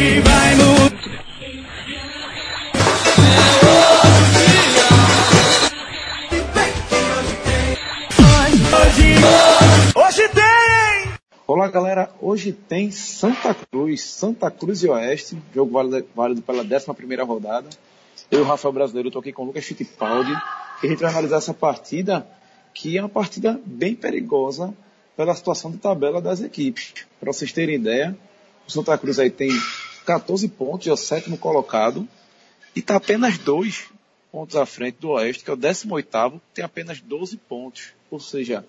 Hoje vai mudar. Hoje, hoje tem! Olá galera, hoje tem Santa Cruz, Santa Cruz e Oeste, jogo válido, válido pela 11 rodada. Eu, Rafael Brasileiro, estou aqui com o Lucas Fittipaldi e a gente vai analisar essa partida, que é uma partida bem perigosa pela situação de tabela das equipes. Para vocês terem ideia, o Santa Cruz aí tem 14 pontos, é o sétimo colocado, e está apenas dois pontos à frente do Oeste, que é o 18º, tem apenas 12 pontos. Ou seja,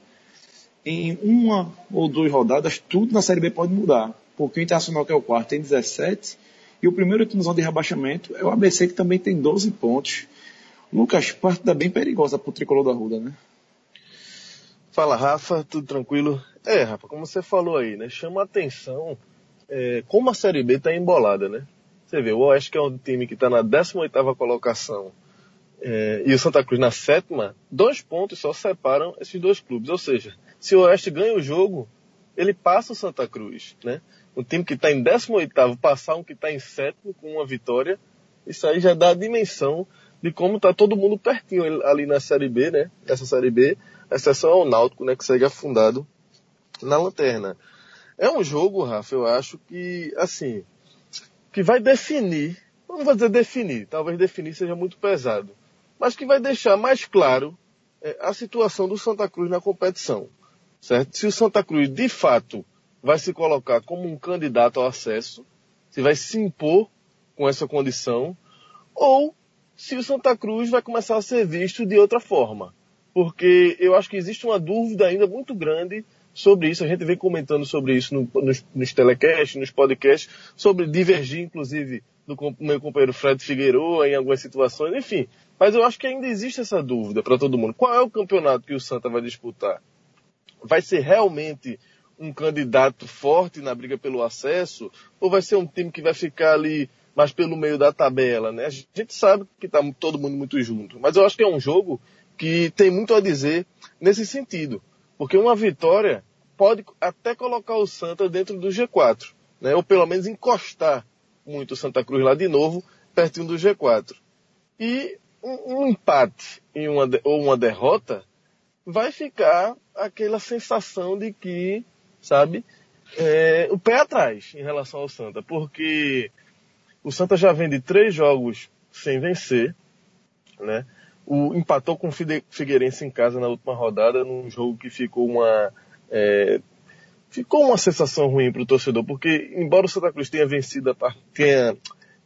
em uma ou duas rodadas, tudo na Série B pode mudar. Porque o Internacional, que é o quarto, tem 17, e o primeiro time de rebaixamento é o ABC, que também tem 12 pontos. Lucas, partida bem perigosa para o tricolor da Ruda, né? Fala, Rafa, tudo tranquilo? É, Rafa, como você falou aí, né? Chama atenção é, como a Série B está embolada, né? Você vê, o Oeste que é um time que está na 18ª colocação é, e o Santa Cruz na sétima, dois pontos só separam esses dois clubes. Ou seja, se o Oeste ganha o jogo, ele passa o Santa Cruz, né? Um time que está em 18º passar um que está em sétimo com uma vitória, isso aí já dá a dimensão de como está todo mundo pertinho ali na Série B, né? Essa Série B, exceção ao Náutico, né? Que segue afundado na lanterna. É um jogo, Rafa, eu acho que, assim, que vai definir, não vou dizer definir, talvez definir seja muito pesado, mas que vai deixar mais claro é, a situação do Santa Cruz na competição, certo? Se o Santa Cruz, de fato, vai se colocar como um candidato ao acesso, se vai se impor com essa condição, ou se o Santa Cruz vai começar a ser visto de outra forma. Porque eu acho que existe uma dúvida ainda muito grande sobre isso. A gente vem comentando sobre isso no, nos, nos telecasts, nos podcasts, sobre divergir, inclusive, do meu companheiro Fred Figueiredo em algumas situações, enfim. Mas eu acho que ainda existe essa dúvida para todo mundo. Qual é o campeonato que o Santa vai disputar? Vai ser realmente um candidato forte na briga pelo acesso? Ou vai ser um time que vai ficar ali mais pelo meio da tabela, né? A gente sabe que está todo mundo muito junto. Mas eu acho que é um jogo que tem muito a dizer nesse sentido. Porque uma vitória pode até colocar o Santa dentro do G4, né? ou pelo menos encostar muito o Santa Cruz lá de novo, pertinho do G4. E um, um empate em uma, ou uma derrota vai ficar aquela sensação de que, sabe, é, o pé atrás em relação ao Santa, porque o Santa já vem de três jogos sem vencer, né? O, empatou com o Figueirense em casa na última rodada, num jogo que ficou uma, é, ficou uma sensação ruim para o torcedor, porque embora o Santa Cruz tenha vencido a tenha,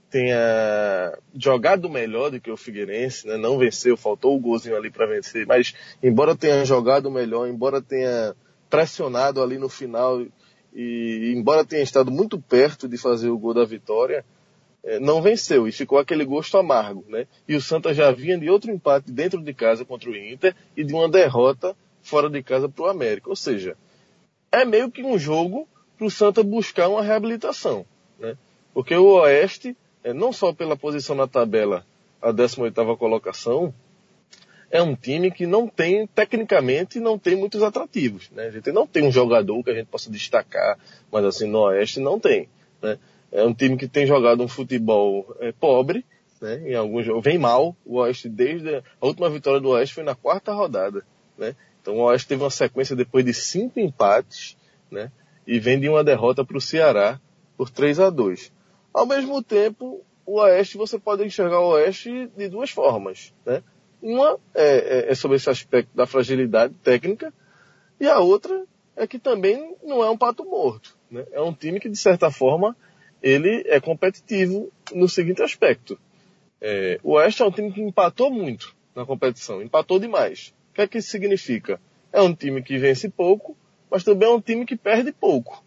tenha jogado melhor do que o Figueirense, né, não venceu, faltou o golzinho ali para vencer, mas embora tenha jogado melhor, embora tenha pressionado ali no final e embora tenha estado muito perto de fazer o gol da vitória, não venceu e ficou aquele gosto amargo, né? E o Santa já vinha de outro empate dentro de casa contra o Inter e de uma derrota fora de casa para o América. Ou seja, é meio que um jogo para o Santa buscar uma reabilitação, né? Porque o Oeste, é, não só pela posição na tabela, a 18ª colocação, é um time que não tem, tecnicamente, não tem muitos atrativos, né? A gente não tem um jogador que a gente possa destacar, mas assim, no Oeste não tem, né? É um time que tem jogado um futebol é, pobre, né? Em alguns jogos vem mal. O Oeste desde a última vitória do Oeste foi na quarta rodada, né? Então o Oeste teve uma sequência depois de cinco empates, né? E vem de uma derrota para o Ceará por 3 a 2. Ao mesmo tempo, o Oeste você pode enxergar o Oeste de duas formas, né? Uma é, é, é sobre esse aspecto da fragilidade técnica e a outra é que também não é um pato morto, né? É um time que de certa forma ele é competitivo no seguinte aspecto. É, o Oeste é um time que empatou muito na competição, empatou demais. O que é que isso significa? É um time que vence pouco, mas também é um time que perde pouco.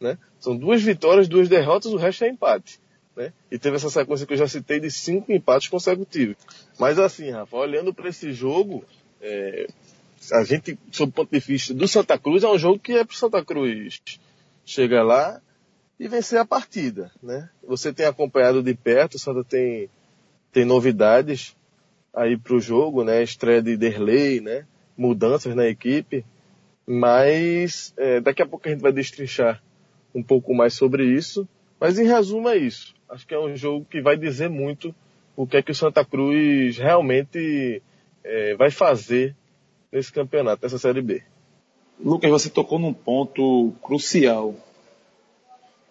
Né? São duas vitórias, duas derrotas, o resto é empate. Né? E teve essa sequência que eu já citei de cinco empates consecutivos. Mas assim, Rafa, olhando para esse jogo, é, a gente, sob o ponto de vista do Santa Cruz, é um jogo que é para Santa Cruz chegar lá e vencer a partida, né? Você tem acompanhado de perto, o Santa tem, tem novidades aí para o jogo, né? Estreia de Derlei, né? Mudanças na equipe, mas é, daqui a pouco a gente vai destrinchar um pouco mais sobre isso. Mas em resumo é isso. Acho que é um jogo que vai dizer muito o que é que o Santa Cruz realmente é, vai fazer nesse campeonato, nessa Série B. Lucas, você tocou num ponto crucial,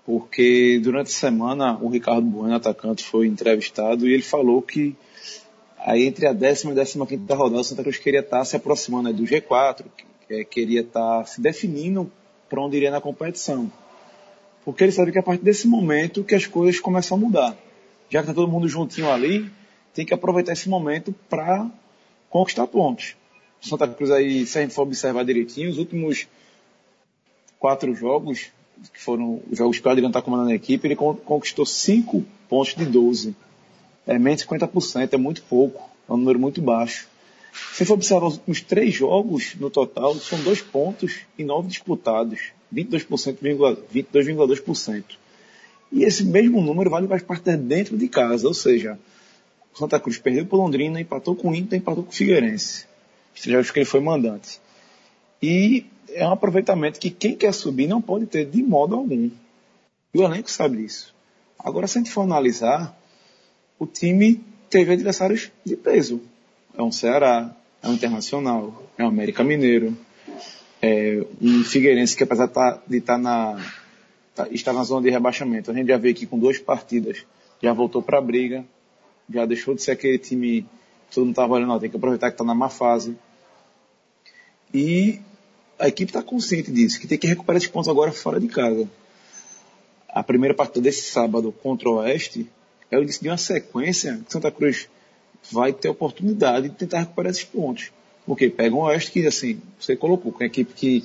porque durante a semana o Ricardo Bueno, atacante, foi entrevistado e ele falou que aí entre a décima e décima quinta rodada o Santa Cruz queria estar se aproximando do G4, que, é, queria estar se definindo para onde iria na competição. Porque ele sabe que a partir desse momento que as coisas começam a mudar. Já que está todo mundo juntinho ali, tem que aproveitar esse momento para conquistar pontos. Santa Cruz aí, se a gente for observar direitinho, os últimos quatro jogos, que foram os jogos o Adriano está comandando a equipe, ele conquistou cinco pontos de 12. É menos de 50%, é muito pouco, é um número muito baixo. Se for observar os últimos três jogos no total, são dois pontos e nove disputados, 22,2%. 22,2%. E esse mesmo número vale para as partes dentro de casa, ou seja, Santa Cruz perdeu para Londrina, empatou com o Inter, empatou com o Figueirense jogos que ele foi mandante. E é um aproveitamento que quem quer subir não pode ter de modo algum. E o elenco sabe disso. Agora, se a gente for analisar, o time teve adversários de peso. É um Ceará, é um Internacional, é um América Mineiro, é um Figueirense que apesar de estar tá na, tá, estar na zona de rebaixamento, a gente já veio aqui com duas partidas, já voltou para a briga, já deixou de ser aquele time todo mundo estava olhando, tem que aproveitar que está na má fase. E a equipe está consciente disso, que tem que recuperar esses pontos agora fora de casa. A primeira partida desse sábado contra o Oeste é o início de uma sequência que Santa Cruz vai ter oportunidade de tentar recuperar esses pontos. Porque pega um Oeste que, assim, você colocou, com a equipe que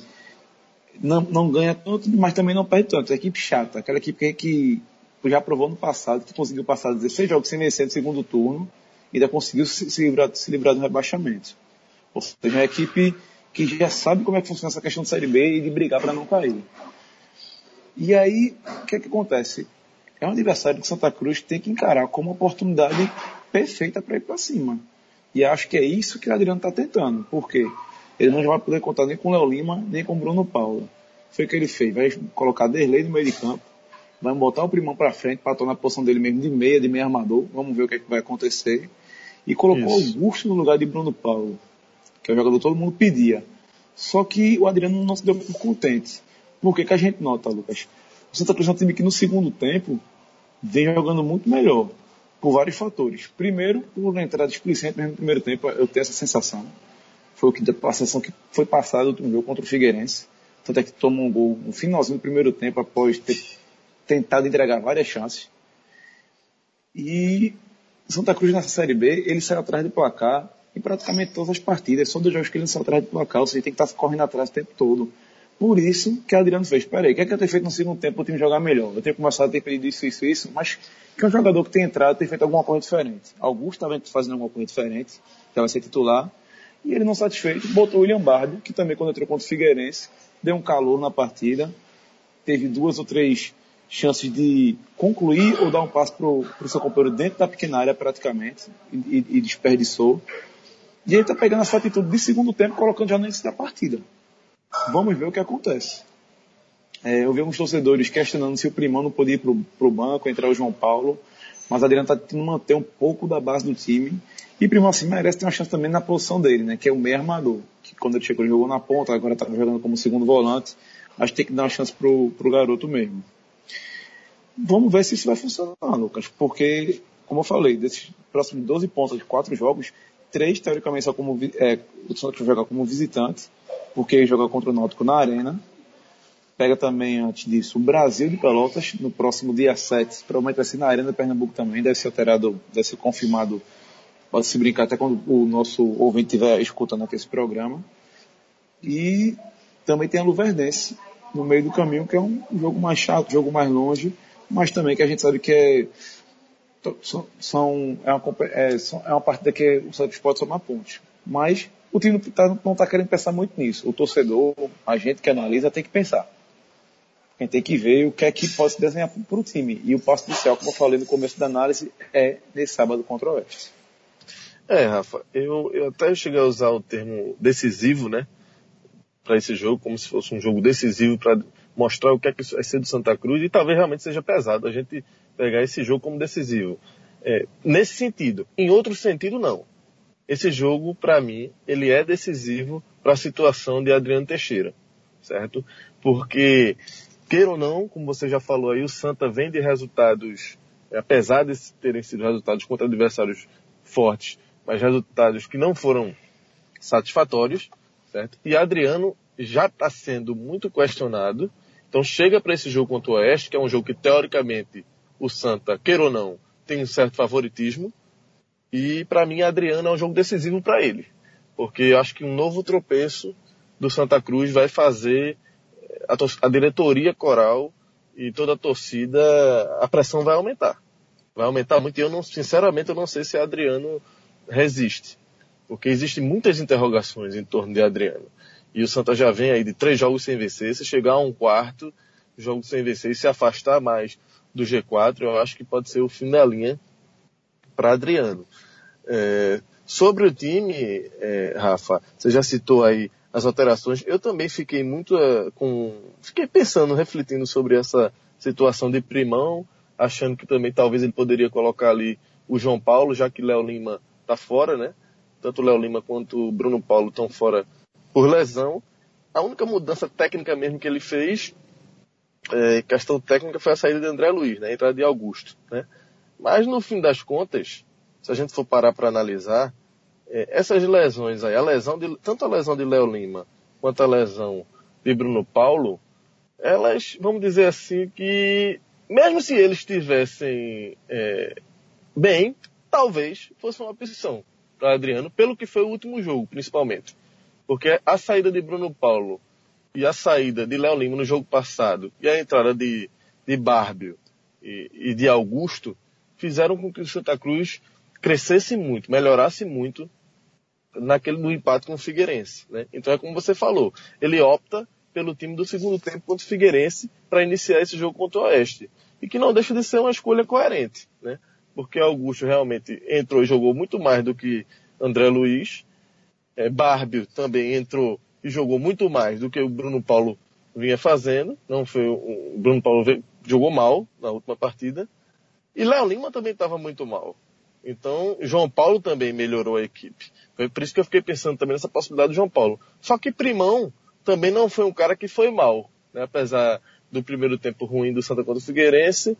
não, não ganha tanto, mas também não perde tanto. É equipe chata, aquela equipe que, que já provou no passado, que conseguiu passar 16 jogos sem vencer no segundo turno, e ainda conseguiu se, se, livrar, se livrar do rebaixamento. Ou seja, é uma equipe que já sabe como é que funciona essa questão de Série B e de brigar para não cair. E aí, o que é que acontece? É um adversário que Santa Cruz tem que encarar como uma oportunidade perfeita para ir para cima. E acho que é isso que o Adriano está tentando. Por quê? Ele não vai poder contar nem com o Léo Lima, nem com o Bruno Paulo. Foi o que ele fez. Vai colocar Derlei no meio de campo. Vai botar o Primão para frente para tornar a posição dele mesmo de meia, de meia armador. Vamos ver o que, é que vai acontecer. E colocou Isso. Augusto no lugar de Bruno Paulo que é o jogador todo mundo pedia. Só que o Adriano não se deu por contente. Por que, que a gente nota, Lucas? O Santa Cruz é um time que no segundo tempo vem jogando muito melhor, por vários fatores. Primeiro, por entrada explicente mesmo no primeiro tempo, eu tenho essa sensação. Foi o que a sensação que foi passada no último jogo contra o Figueirense. Tanto é que tomou um gol no finalzinho do primeiro tempo, após ter tentado entregar várias chances. E Santa Cruz nessa Série B, ele saiu atrás do placar em praticamente todas as partidas. São dois jogos que ele não saiu atrás do placar, você tem que estar correndo atrás o tempo todo. Por isso que Adriano fez, peraí, o que é que eu tenho feito no segundo tempo o time jogar melhor? Eu tenho começado a ter pedido isso, isso, isso, mas que um jogador que tem entrado tem feito alguma coisa diferente. Augusto estava fazendo alguma coisa diferente, que vai ser titular, e ele não satisfeito, botou o William Bardo, que também quando entrou contra o Figueirense, deu um calor na partida, teve duas ou três chances de concluir ou dar um passo para o seu companheiro dentro da pequena área praticamente, e, e, e desperdiçou. E ele está pegando essa atitude de segundo tempo, colocando já no início da partida. Vamos ver o que acontece. É, eu vi alguns torcedores questionando se o Primão não podia ir para o banco, entrar o João Paulo, mas Adriano está tentando manter um pouco da base do time. E Primão, assim, merece ter uma chance também na posição dele, né? Que é o meio armador. Que quando ele chegou, ele jogou na ponta, agora está jogando como segundo volante. Acho que tem que dar uma chance pro, pro garoto mesmo. Vamos ver se isso vai funcionar, Lucas, porque, como eu falei, desses próximos 12 pontos de 4 jogos, três, teoricamente, só como, é, Santos jogar como visitante, porque joga contra o Náutico na Arena. Pega também, antes disso, o Brasil de Pelotas, no próximo dia 7. Provavelmente vai ser na Arena de Pernambuco também, deve ser alterado, deve ser confirmado. Pode se brincar até quando o nosso ouvinte estiver escutando aqui esse programa. E também tem a Luverdense no meio do caminho, que é um jogo mais chato, um jogo mais longe, mas também que a gente sabe que é são, são, é, uma, é, é uma partida que o Santos pode somar pontos. Mas o time tá, não está querendo pensar muito nisso. O torcedor, a gente que analisa, tem que pensar. A gente tem que ver o que é que pode se desenhar para o time. E o passo inicial, como eu falei no começo da análise, é nesse sábado contra o Oeste. É, Rafa, eu, eu até cheguei a usar o termo decisivo, né? Para esse jogo, como se fosse um jogo decisivo para mostrar o que é que vai ser do Santa Cruz e talvez realmente seja pesado a gente pegar esse jogo como decisivo. É, nesse sentido. Em outro sentido, não. Esse jogo, para mim, ele é decisivo para a situação de Adriano Teixeira, certo? Porque, queira ou não, como você já falou aí, o Santa vem de resultados, apesar de terem sido resultados contra adversários fortes, mas resultados que não foram satisfatórios, certo? E Adriano já está sendo muito questionado, então chega para esse jogo contra o Oeste, que é um jogo que teoricamente o Santa, queira ou não, tem um certo favoritismo, e para mim Adriano é um jogo decisivo para ele, porque eu acho que um novo tropeço do Santa Cruz vai fazer a, a diretoria coral e toda a torcida, a pressão vai aumentar. Vai aumentar muito e eu não, sinceramente, eu não sei se Adriano resiste. Porque existem muitas interrogações em torno de Adriano. E o Santa já vem aí de três jogos sem vencer. Se chegar a um quarto jogo sem vencer e se afastar mais do G4, eu acho que pode ser o fim da linha para Adriano. É, sobre o time, é, Rafa, você já citou aí as alterações. Eu também fiquei muito uh, com. Fiquei pensando, refletindo sobre essa situação de primão, achando que também talvez ele poderia colocar ali o João Paulo, já que Léo Lima está fora, né? Tanto Léo Lima quanto o Bruno Paulo estão fora por lesão. A única mudança técnica mesmo que ele fez, é, questão técnica, foi a saída de André Luiz, né? A entrada de Augusto, né? Mas no fim das contas, se a gente for parar para analisar, é, essas lesões aí, a lesão de, tanto a lesão de Léo Lima quanto a lesão de Bruno Paulo, elas, vamos dizer assim, que mesmo se eles estivessem é, bem, talvez fosse uma opção para Adriano, pelo que foi o último jogo, principalmente. Porque a saída de Bruno Paulo e a saída de Léo Lima no jogo passado e a entrada de, de Bárbio e, e de Augusto fizeram com que o Santa Cruz crescesse muito, melhorasse muito naquele no empate com o Figueirense. Né? Então é como você falou, ele opta pelo time do segundo tempo contra o Figueirense para iniciar esse jogo contra o Oeste. E que não deixa de ser uma escolha coerente, né? Porque Augusto realmente entrou e jogou muito mais do que André Luiz. É, Bárbio também entrou e jogou muito mais do que o Bruno Paulo vinha fazendo. Não foi o Bruno Paulo jogou mal na última partida. E Léo Lima também estava muito mal. Então, João Paulo também melhorou a equipe. Foi por isso que eu fiquei pensando também nessa possibilidade do João Paulo. Só que Primão também não foi um cara que foi mal, né? apesar do primeiro tempo ruim do Santa contra Figueirense.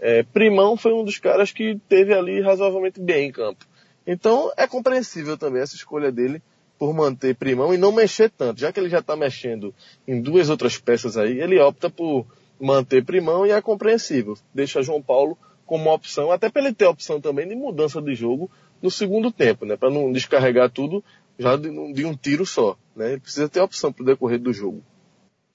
É, Primão foi um dos caras que teve ali razoavelmente bem em campo. Então é compreensível também essa escolha dele por manter Primão e não mexer tanto. Já que ele já está mexendo em duas outras peças aí, ele opta por manter Primão e é compreensível. Deixa João Paulo como uma opção, até para ele ter a opção também de mudança de jogo no segundo tempo, né? Para não descarregar tudo já de, de, um tiro só, né? Ele precisa ter a opção para o decorrer do jogo.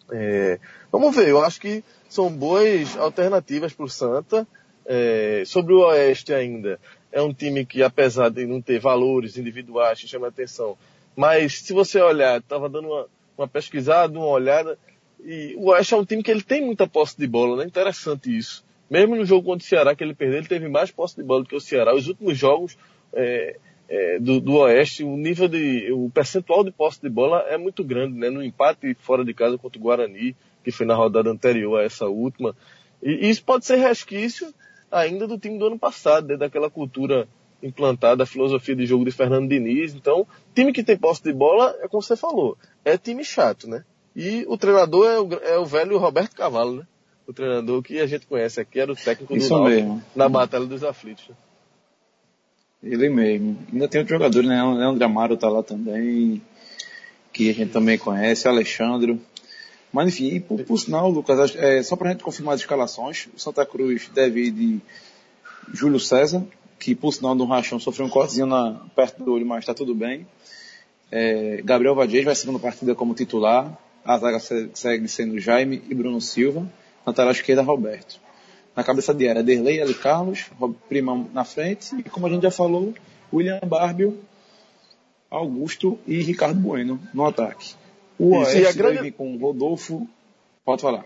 É, vamos ver, eu acho que são boas alternativas para o Santa. É, sobre o Oeste ainda, é um time que apesar de não ter valores individuais que chamam a atenção, mas se você olhar, estava dando uma, uma pesquisada, uma olhada, e o Oeste é um time que ele tem muita posse de bola, né? Interessante isso. Mesmo no jogo contra o Ceará que ele perdeu, ele teve mais posse de bola do que o Ceará. Os últimos jogos, é, é, do, do, Oeste, o nível de, o percentual de posse de bola é muito grande, né? No empate fora de casa contra o Guarani, que foi na rodada anterior a essa última. E, e isso pode ser resquício ainda do time do ano passado, né? daquela cultura implantada, a filosofia de jogo de Fernando Diniz. Então, time que tem posse de bola, é como você falou, é time chato, né? E o treinador é o, é o velho Roberto Cavalo, né? O treinador que a gente conhece aqui era o técnico Isso do Náutico na Batalha dos Aflitos. Né? Ele mesmo. Ainda tem outros jogadores, né? Leandro Amaro tá lá também, que a gente também conhece, Alexandre. Mas enfim, e por, por sinal, Lucas, é, só pra gente confirmar as escalações, o Santa Cruz deve ir de Júlio César, que por sinal do rachão sofreu um cortezinho na, perto do olho, mas tá tudo bem. É, Gabriel Vadias vai segunda partida como titular. A zaga segue sendo Jaime e Bruno Silva. Na tela esquerda, Roberto. Na cabeça de área, Derlei, L. Carlos, Prima na frente, e como a gente já falou, William Barbio, Augusto e Ricardo Bueno no ataque. O Oeste Isso, grande... vai com Rodolfo. Pode falar.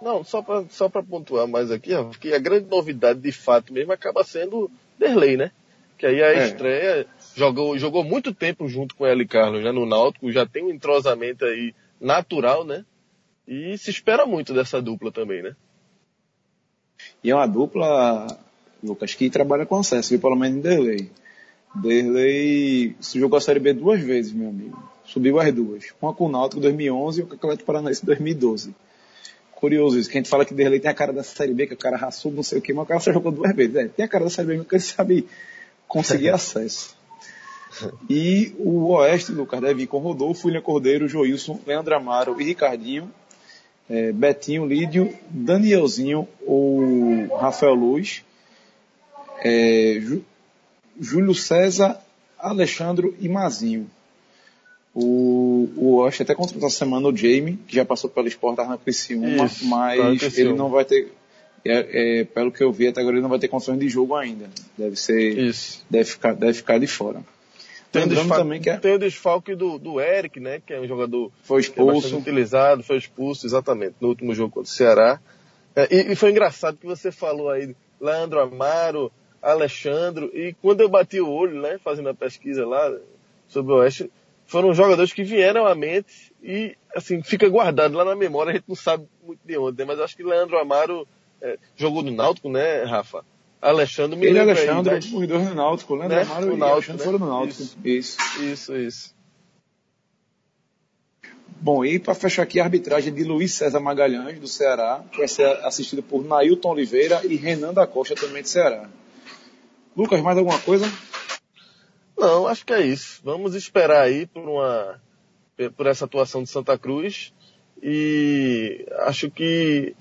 Não, só para só pontuar mais aqui, ó, que a grande novidade de fato mesmo acaba sendo Derlei, né? Que aí a é. estreia jogou, jogou muito tempo junto com L. Carlos né, no Náutico, já tem um entrosamento aí natural, né? E se espera muito dessa dupla também, né? E é uma dupla, Lucas, que trabalha com acesso, viu? Pelo menos em Derlei. Derlei se jogou a Série B duas vezes, meu amigo. Subiu as duas. Uma com o Náutico em 2011 e o Atlético Paranaense em 2012. Curioso isso, que a gente fala que Derlei tem a cara da Série B, que o cara raçou, não sei o que, mas o cara só jogou duas vezes. É, tem a cara da Série B, porque ele sabe conseguir acesso. E o Oeste, Lucas, deve ir com Rodolfo, William Cordeiro, Joilson, Leandro Amaro e Ricardinho. É, Betinho, Lídio, Danielzinho ou Rafael Luz. É, Júlio César, Alexandro e Mazinho. O, o Oeste até contratou essa semana o Jamie, que já passou pelo Sport na Criciúma, Isso, mas ele não vai ter, é, é, pelo que eu vi até agora ele não vai ter condições de jogo ainda. Deve ser, Isso. deve ficar, deve ficar de fora. Tem o desfalque, também que é... tem o desfalque do, do Eric, né, que é um jogador foi expulso, é utilizado, foi expulso exatamente no último jogo contra o Ceará. É, e, e foi engraçado que você falou aí, Leandro Amaro, Alexandre, e quando eu bati o olho, né, fazendo a pesquisa lá sobre o Oeste, foram jogadores que vieram à mente e, assim, fica guardado lá na memória, a gente não sabe muito de onde, né, mas acho que Leandro Amaro é, jogou no Náutico, né, Rafa? Alexandre me Ele e Alexandre, aí, mas... os dois no Náutico, Leandro né? Amaro e Náutico, Alexandre né? foram no Náutico. Isso, isso, isso. isso. Bom, e para fechar aqui a arbitragem de Luiz César Magalhães, do Ceará, que vai ser assistida por Nailton Oliveira e Renan da Costa, também do Ceará. Lucas, mais alguma coisa? Não, acho que é isso. Vamos esperar aí por uma por essa atuação de Santa Cruz e acho que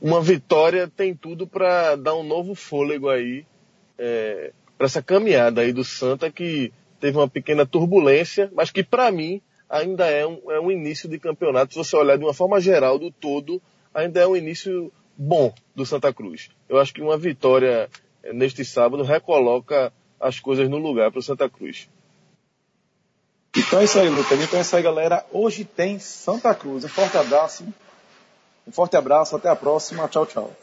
uma vitória tem tudo para dar um novo fôlego aí é, para essa caminhada aí do Santa que teve uma pequena turbulência, mas que para mim ainda é um, é um início de campeonato. Se você olhar de uma forma geral do todo, ainda é um início bom do Santa Cruz. Eu acho que uma vitória neste sábado, recoloca as coisas no lugar para o Santa Cruz. Então é isso aí, Lucas. Então é isso aí, galera. Hoje tem Santa Cruz. Um forte abraço. Um forte abraço. Até a próxima. Tchau, tchau.